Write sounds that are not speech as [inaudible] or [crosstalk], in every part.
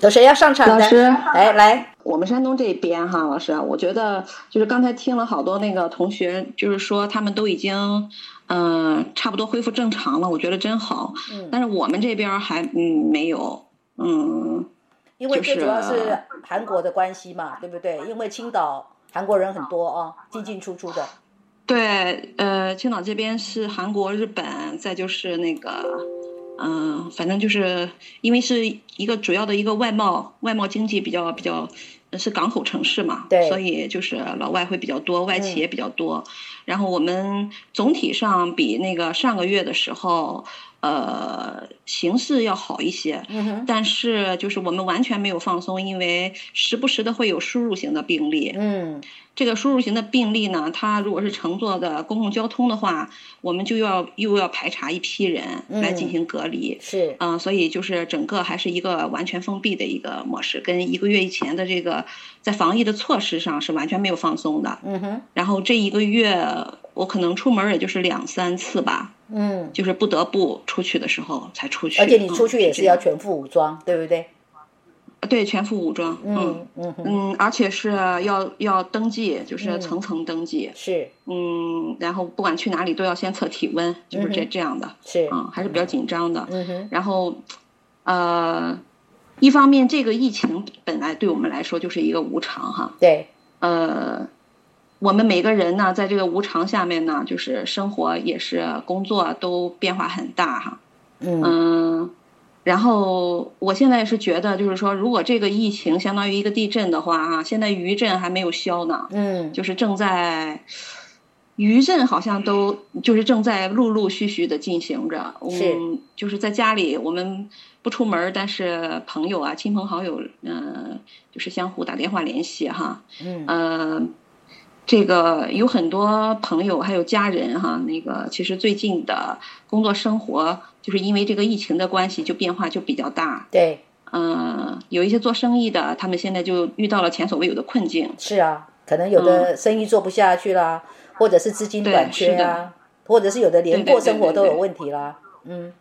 有谁要上场的？老师，来来，我们山东这边哈，老师，我觉得就是刚才听了好多那个同学，就是说他们都已经嗯、差不多恢复正常了，我觉得真好。嗯，但是我们这边还嗯没有，嗯因为最主要是韩国的关系嘛，对不对？因为青岛韩国人很多啊，进进出出的。对，呃，青岛这边是韩国、日本，再就是那个，嗯、反正就是因为是一个主要的一个外贸外贸经济比较比较是港口城市嘛，对所以就是老外会比较多，外企也比较多。然后我们总体上比那个上个月的时候，呃，形势要好一些。但是就是我们完全没有放松，因为时不时的会有输入型的病例。嗯这个输入型的病例呢，它如果是乘坐的公共交通的话，我们就要又要排查一批人来进行隔离。是，嗯、所以就是整个还是一个完全封闭的一个模式，跟一个月以前的这个在防疫的措施上是完全没有放松的。嗯哼，然后这一个月我可能出门也就是两三次吧，嗯，就是不得不出去的时候才出去。而且你出去也是要全副武装，对不对？对全副武装，嗯嗯嗯而且是要要登记，就是嗯层层登记。是嗯，然后不管去哪里都要先测体温，就是这嗯这样的，是，嗯，还是比较紧张的。嗯哼，然后，呃，一方面这个疫情本来对我们来说就是一个无常哈，对，呃，我们每个人呢，在这个无常下面呢，就是生活也是工作都变化很大哈，嗯嗯。然后我现在是觉得，就是说，如果这个疫情相当于一个地震的话，哈，现在余震还没有消呢，嗯，就是正在余震好像都就是正在陆陆续续的进行着。是嗯，就是在家里我们不出门，但是朋友啊、亲朋好友，嗯、就是相互打电话联系哈。嗯呃，这个有很多朋友还有家人哈，那个其实最近的工作生活就是因为这个疫情的关系，就变化就比较大。对，嗯、有一些做生意的，他们现在就遇到了前所未有的困境。是啊，可能有的生意做不下去啦，或者是资金短缺啊，或者是有的连过生活都有问题啦。嗯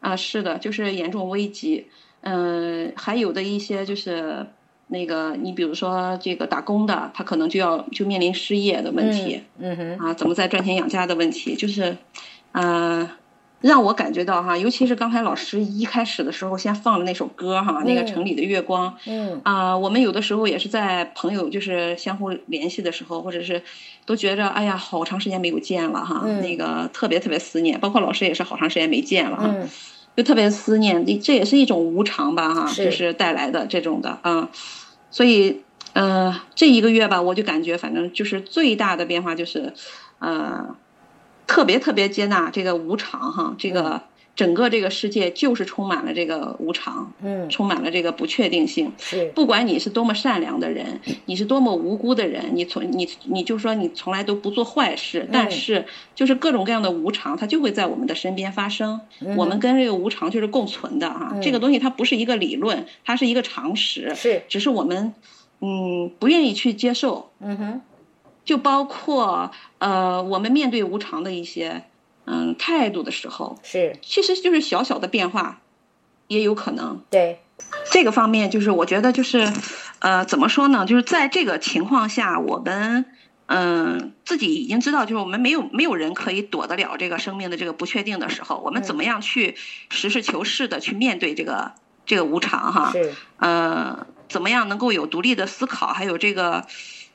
啊，是的，就是严重危机。嗯、还有的一些就是那个，你比如说这个打工的，他可能就要就面临失业的问题、嗯嗯哼，啊，怎么再赚钱养家的问题，就是，呃，让我感觉到哈，尤其是刚才老师一开始的时候先放的那首歌哈，那个嗯城里的月光，嗯。啊、我们有的时候也是在朋友就是相互联系的时候，或者是都觉着哎呀，好长时间没有见了哈，嗯。那个特别特别思念，包括老师也是好长时间没见了哈。嗯。就特别思念，这这也是一种无常吧，哈，是。就是带来的这种的，嗯，所以，呃，这一个月吧，我就感觉反正就是最大的变化就是，呃，特别特别接纳这个无常哈，这个整个这个世界就是充满了这个无常，嗯，充满了这个不确定性。是，不管你是多么善良的人，你是多么无辜的人，你从你你就说你从来都不做坏事，但是就是各种各样的无常，它就会在我们的身边发生。我们跟这个无常就是共存的哈、嗯。这个东西它不是一个理论，它是一个常识，是，只是我们嗯不愿意去接受。嗯哼，就包括呃我们面对无常的一些嗯态度的时候，是其实就是小小的变化，也有可能。对，这个方面就是我觉得就是，呃，怎么说呢？就是在这个情况下，我们嗯、自己已经知道，就是我们没有没有人可以躲得了这个生命的这个不确定的时候，我们怎么样去实事求是的去面对这个这个无常哈？是，呃，怎么样能够有独立的思考，还有这个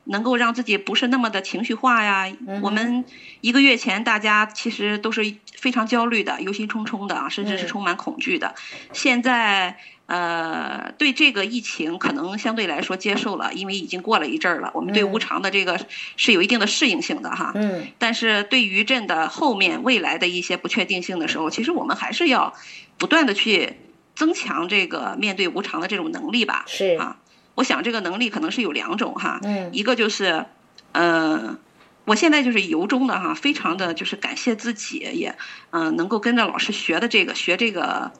能够让自己不是那么的情绪化呀？嗯我们一个月前大家其实都是非常焦虑的、忧心忡忡的啊，甚至是嗯充满恐惧的。现在呃，对这个疫情可能相对来说接受了，因为已经过了一阵儿了，我们对嗯无常的这个是有一定的适应性的哈。嗯但是对于震的后面未来的一些不确定性的时候，其实我们还是要不断的去增强这个面对无常的这种能力吧。是，啊，我想这个能力可能是有两种哈，嗯。一个就是，呃，我现在就是由衷的哈，非常的就是感谢自己也，嗯、能够跟着老师学的这个学这个，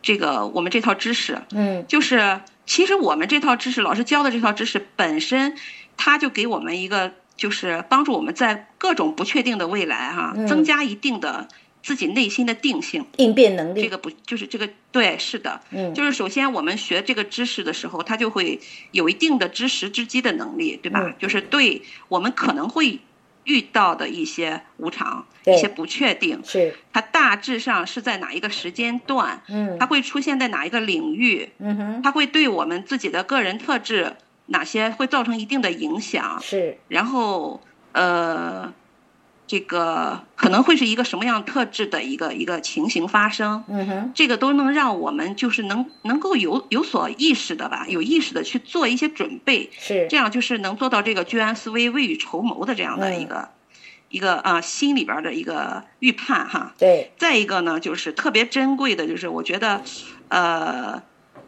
这个我们这套知识，嗯。就是其实我们这套知识，老师教的这套知识本身，它就给我们一个就是帮助我们在各种不确定的未来哈、嗯。增加一定的自己内心的定性，应变能力。这个不就是这个？对，是的，嗯，就是首先我们学这个知识的时候，他就会有一定的知识知机的能力，对吧？嗯。就是对我们可能会遇到的一些无常、一些不确定，是，它大致上是在哪一个时间段，嗯。它会出现在哪一个领域，嗯哼，它会对我们自己的个人特质哪些会造成一定的影响，是，然后呃，这个可能会是一个什么样特质的一个一个情形发生，嗯哼，这个都能让我们就是能能够有有所意识的吧，有意识的去做一些准备，是，这样就是能做到这个居安思危、未雨绸缪的这样的一个、一个啊、心里边的一个预判哈。对，再一个呢，就是特别珍贵的，就是我觉得，呃，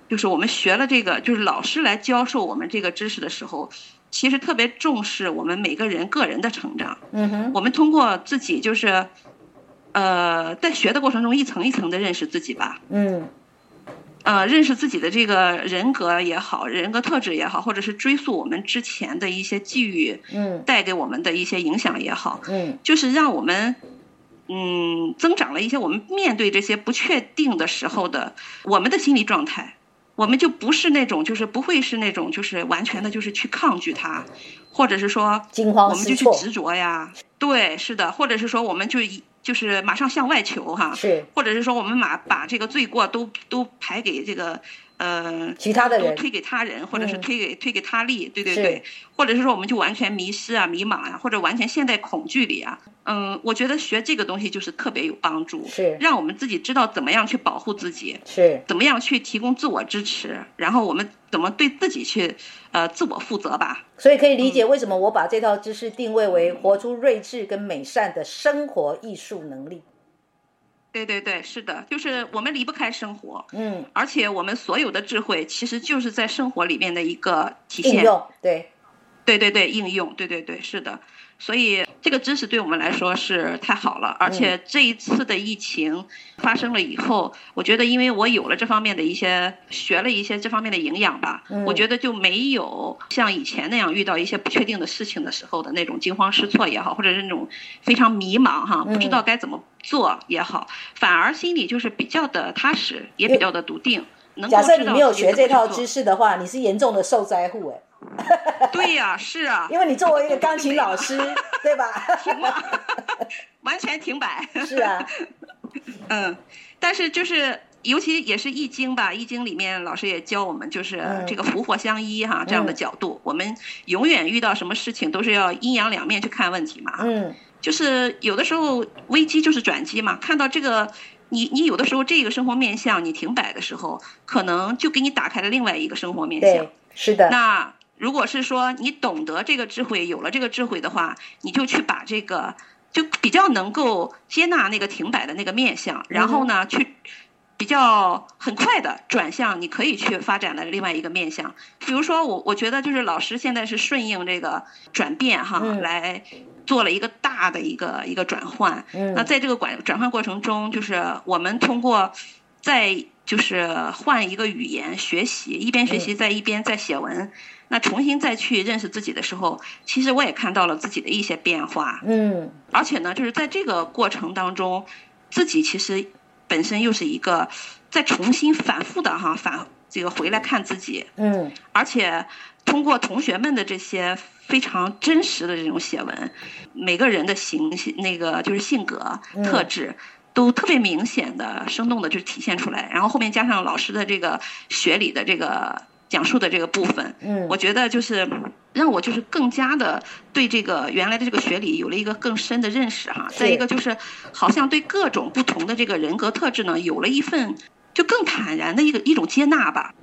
就是我们学了这个，就是老师来教授我们这个知识的时候，其实特别重视我们每个人个人的成长。嗯哼，我们通过自己就是，呃，在学的过程中一层一层的认识自己吧。嗯，呃，认识自己的这个人格也好，人格特质也好，或者是追溯我们之前的一些际遇嗯，带给我们的一些影响也好，嗯，就是让我们，嗯，增长了一些我们面对这些不确定的时候的我们的心理状态。我们就不是那种，就是不会是那种，就是完全的，就是去抗拒它，或者是说惊慌我们就，去执着呀。对，是的，或者是说我们就一就是马上向外求哈，是。或者是说我们马把这个罪过都都排给这个呃其他的人，都推给他人，或者是嗯。推给、推给他利，对对对，或者是说我们就完全迷失啊、迷茫啊、或者完全陷在恐惧里啊。嗯，我觉得学这个东西就是特别有帮助，是。让我们自己知道怎么样去保护自己，是，怎么样去提供自我支持，然后我们怎么对自己去呃自我负责吧。所以可以理解为什么我把这套知识定位为活出睿智跟美善的生活艺术能力。对对对，是的，就是我们离不开生活，嗯，而且我们所有的智慧其实就是在生活里面的一个体现。应用对，对对对，应用，对对对，是的。所以这个知识对我们来说是太好了，而且这一次的疫情发生了以后，我觉得因为我有了这方面的一些学了一些这方面的营养吧，嗯。我觉得就没有像以前那样遇到一些不确定的事情的时候的那种惊慌失措也好，或者是那种非常迷茫哈，不知道该怎么做也好，反而心里就是比较的踏实，也比较的笃定。能够假设你没有学这套知识的话，你是严重的受灾户哎，[laughs] 对呀、是啊，因为你作为一个钢琴老师，[laughs] 对吧？[laughs] 完全停摆。是啊，嗯，但是就是。尤其也是《易经》吧，《易经》里面老师也教我们，就是嗯这个福祸相依哈，这样的嗯角度，我们永远遇到什么事情都是要阴阳两面去看问题嘛。嗯，就是有的时候危机就是转机嘛，看到这个，你你有的时候这个生活面相你停摆的时候，可能就给你打开了另外一个生活面相。，是的，那如果是说你懂得这个智慧，有了这个智慧的话，你就去把这个就比较能够接纳那个停摆的那个面相，然后呢，去比较很快的转向你可以去发展的另外一个面相。比如说我我觉得就是老师现在是顺应这个转变哈，嗯来做了一个大的一个一个转换。嗯那在这个转转换过程中，就是我们通过在就是换一个语言学习，一边学习在一边在写文，那重新再去认识自己的时候，其实我也看到了自己的一些变化，嗯。而且呢，就是在这个过程当中，自己其实本身又是一个在重新反复的哈反这个回来看自己，嗯。而且通过同学们的这些非常真实的这种写文，每个人的形那个就是性格嗯。特质。都特别明显的、生动的就体现出来，然后后面加上老师的这个学理的这个讲述的这个部分，嗯，我觉得就是让我就是更加的对这个原来的这个学理有了一个更深的认识哈。再一个就是好像对各种不同的这个人格特质呢，有了一份就更坦然的一个一种接纳吧。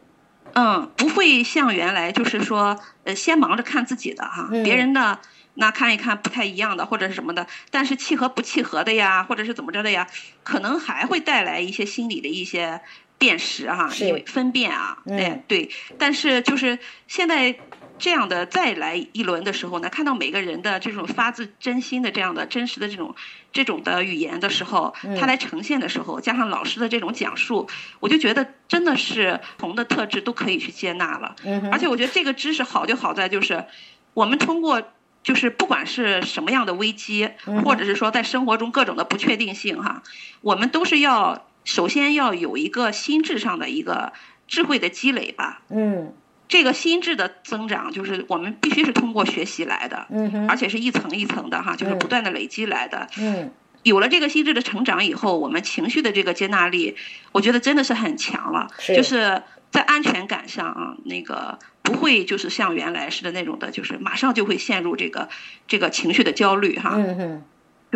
嗯，不会像原来就是说，呃，先忙着看自己的哈，嗯别人的那看一看不太一样的或者是什么的，但是契合不契合的呀，或者是怎么着的呀，可能还会带来一些心理的一些辨识哈，是。因为分辨啊，嗯。哎对，但是就是现在这样的再来一轮的时候呢，看到每个人的这种发自真心的这样的真实的这种这种的语言的时候，嗯。他来呈现的时候，加上老师的这种讲述，我就觉得真的是不同的特质都可以去接纳了。而且我觉得这个知识好就好在就是，我们通过就是不管是什么样的危机，或者是说在生活中各种的不确定性哈，我们都是要首先要有一个心智上的一个智慧的积累吧。嗯这个心智的增长，就是我们必须是通过学习来的，嗯哼而且是一层一层的哈，就是不断的累积来的。嗯有了这个心智的成长以后，我们情绪的这个接纳力，我觉得真的是很强了。是就是在安全感上啊，那个不会就是像原来似的那种的，就是马上就会陷入这个这个情绪的焦虑哈。嗯哼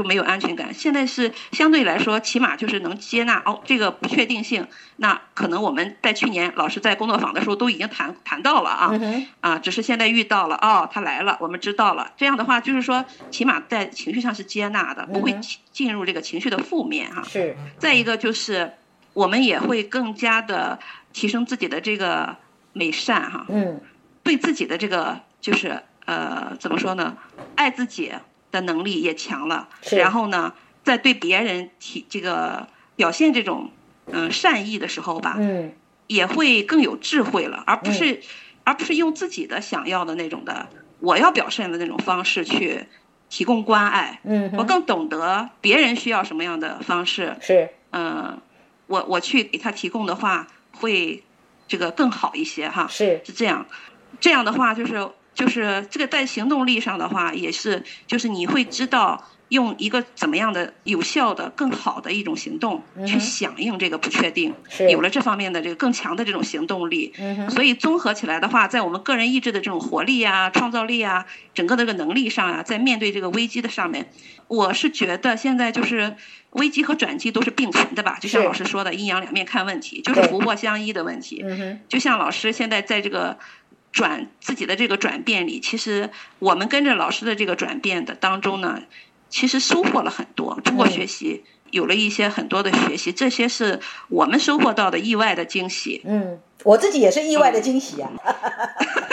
就没有安全感。现在是相对来说，起码就是能接纳哦这个不确定性。那可能我们在去年老师在工作坊的时候都已经谈谈到了啊、嗯啊，只是现在遇到了哦，他来了，我们知道了。这样的话，就是说起码在情绪上是接纳的，不会进入这个情绪的负面哈。是再一个就是我们也会更加的提升自己的这个美善哈。嗯对自己的这个就是呃怎么说呢，爱自己的能力也强了，然后呢，在对别人提这个表现这种嗯、善意的时候吧，嗯。也会更有智慧了，而不是、而不是用自己的想要的那种的我要表现的那种方式去提供关爱，嗯我更懂得别人需要什么样的方式，是。嗯、我我去给他提供的话会这个更好一些哈。是。是这样，这样的话就是就是这个在行动力上的话，也是就是你会知道用一个怎么样的有效的、更好的一种行动去响应这个不确定，是有了这方面的这个更强的这种行动力。嗯所以综合起来的话，在我们个人意志的这种活力啊、创造力啊、整个的这个能力上啊，在面对这个危机的上面，我是觉得现在就是危机和转机都是并存的吧，就像老师说的，阴阳两面看问题，就是福祸相依的问题。就像老师现在在这个转自己的这个转变里，其实我们跟着老师的这个转变的当中呢，其实收获了很多。通过嗯学习，有了一些很多的学习，这些是我们收获到的意外的惊喜。嗯，我自己也是意外的惊喜啊。[laughs]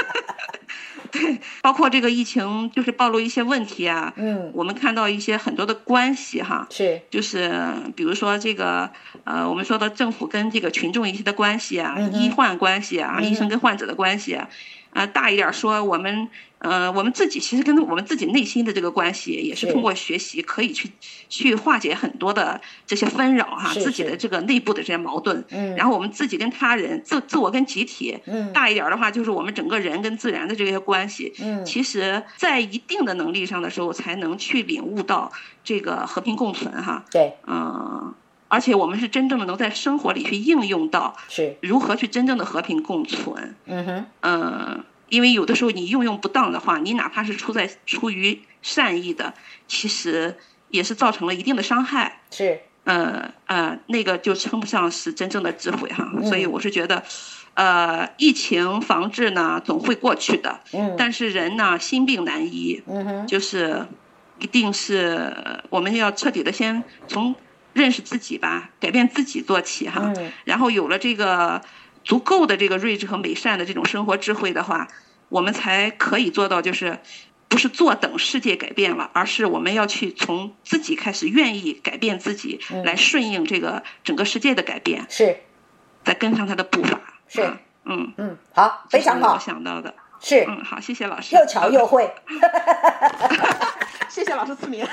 [laughs] 包括这个疫情，就是暴露一些问题啊，嗯，我们看到一些很多的关系哈，是。就是比如说这个呃，我们说的政府跟这个群众一些的关系啊，嗯医患关系啊，嗯医生跟患者的关系啊，啊、大一点说，我们呃，我们自己其实跟我们自己内心的这个关系，也是是通过学习可以去去化解很多的这些纷扰哈，自己的这个内部的这些矛盾，嗯。然后我们自己跟他人，自自我跟集体，嗯。大一点的话就是我们整个人跟自然的这些关系，嗯。其实，在一定的能力上的时候，才能去领悟到这个和平共存哈。对。嗯，而且我们是真正的能在生活里去应用到是如何去真正的和平共存。嗯哼嗯，因为有的时候你用用不当的话，你哪怕是出在出于善意的，其实也是造成了一定的伤害。是呃呃，那个就称不上是真正的智慧哈。嗯所以我是觉得，呃，疫情防治呢总会过去的，嗯但是人呢心病难医，嗯哼就是一定是我们要彻底的先从认识自己吧，改变自己做起哈。嗯然后有了这个足够的这个睿智和美善的这种生活智慧的话，我们才可以做到就是。不是坐等世界改变了，而是我们要去从自己开始，愿意改变自己，嗯来顺应这个整个世界的改变，是再跟上他的步伐。是啊嗯，嗯好非常好我想到的。是嗯，好，谢谢老师。又巧又会。[laughs] 谢谢老师赐名。[laughs]